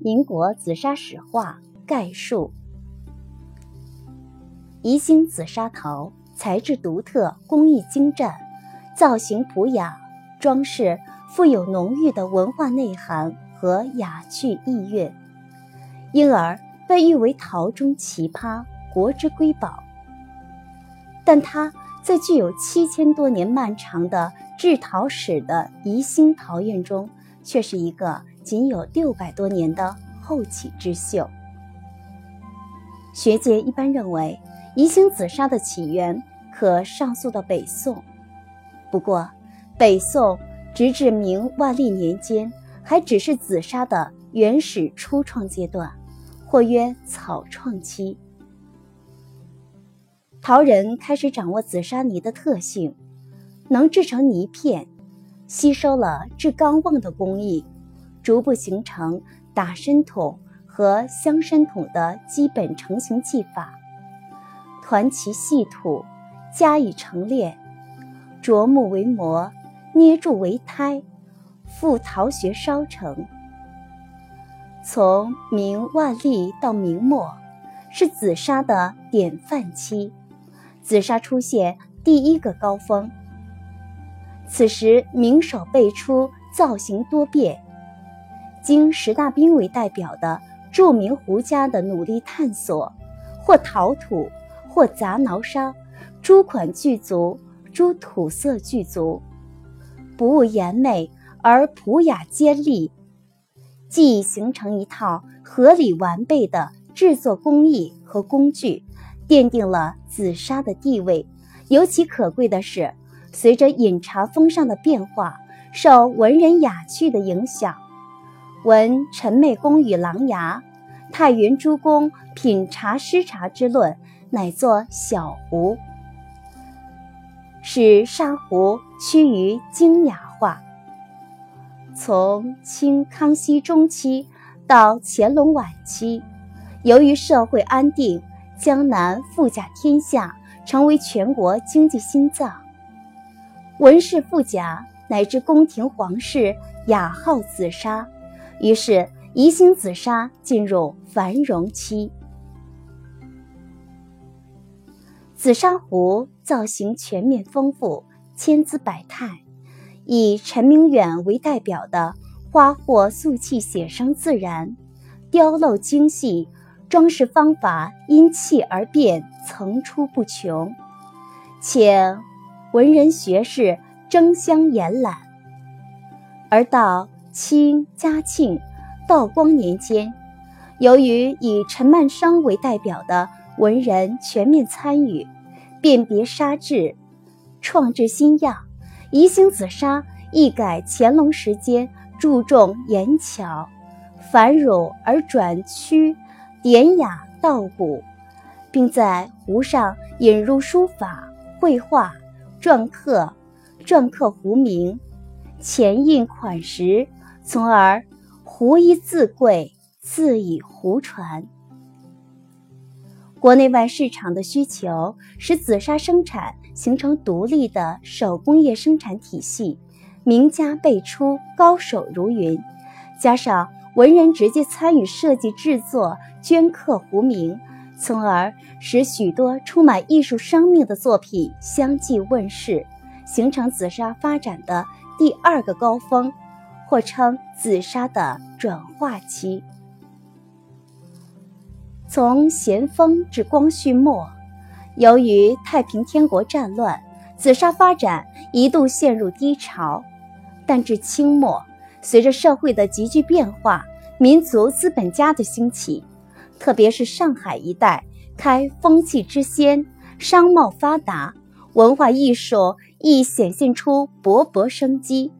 民国紫砂史话概述：宜兴紫砂陶材质独特，工艺精湛，造型朴雅，装饰富有浓郁的文化内涵和雅趣意蕴，因而被誉为陶中奇葩、国之瑰宝。但它在具有七千多年漫长的制陶史的宜兴陶院中，却是一个。仅有六百多年的后起之秀。学界一般认为，宜兴紫砂的起源可上溯到北宋。不过，北宋直至明万历年间，还只是紫砂的原始初创阶段，或曰草创期。陶人开始掌握紫砂泥的特性，能制成泥片，吸收了制钢瓮的工艺。逐步形成打深筒和镶深筒的基本成型技法，团其细土，加以成炼，琢木为模，捏铸为胎，复陶学烧成。从明万历到明末，是紫砂的典范期，紫砂出现第一个高峰。此时，名手辈出，造型多变。经石大兵为代表的著名胡家的努力探索，或陶土，或杂挠砂，诸款具足，诸土色具足，不务颜美而朴雅坚利，既已形成一套合理完备的制作工艺和工具，奠定了紫砂的地位。尤其可贵的是，随着饮茶风尚的变化，受文人雅趣的影响。闻陈媚公与琅琊，太原诸公品茶施茶之论，乃作小壶，使砂壶趋于精雅化。从清康熙中期到乾隆晚期，由于社会安定，江南富甲天下，成为全国经济心脏。文士富甲乃至宫廷皇室雅好紫砂。于是，宜兴紫砂进入繁荣期。紫砂壶造型全面丰富，千姿百态，以陈明远为代表的花卉素器写生自然，雕镂精细，装饰方法因器而变，层出不穷，且文人学士争相研览。而到清嘉庆、道光年间，由于以陈曼生为代表的文人全面参与，辨别砂质，创制新样，宜兴紫砂一改乾隆时间注重严巧、繁缛而转趋典雅道古，并在壶上引入书法、绘画、篆刻、篆刻壶名、前印款识。从而，壶一字贵，字以壶传。国内外市场的需求使紫砂生产形成独立的手工业生产体系，名家辈出，高手如云。加上文人直接参与设计制作、镌刻壶名，从而使许多充满艺术生命的作品相继问世，形成紫砂发展的第二个高峰。或称紫砂的转化期，从咸丰至光绪末，由于太平天国战乱，紫砂发展一度陷入低潮。但至清末，随着社会的急剧变化，民族资本家的兴起，特别是上海一带开风气之先，商贸发达，文化艺术亦显现出勃勃生机。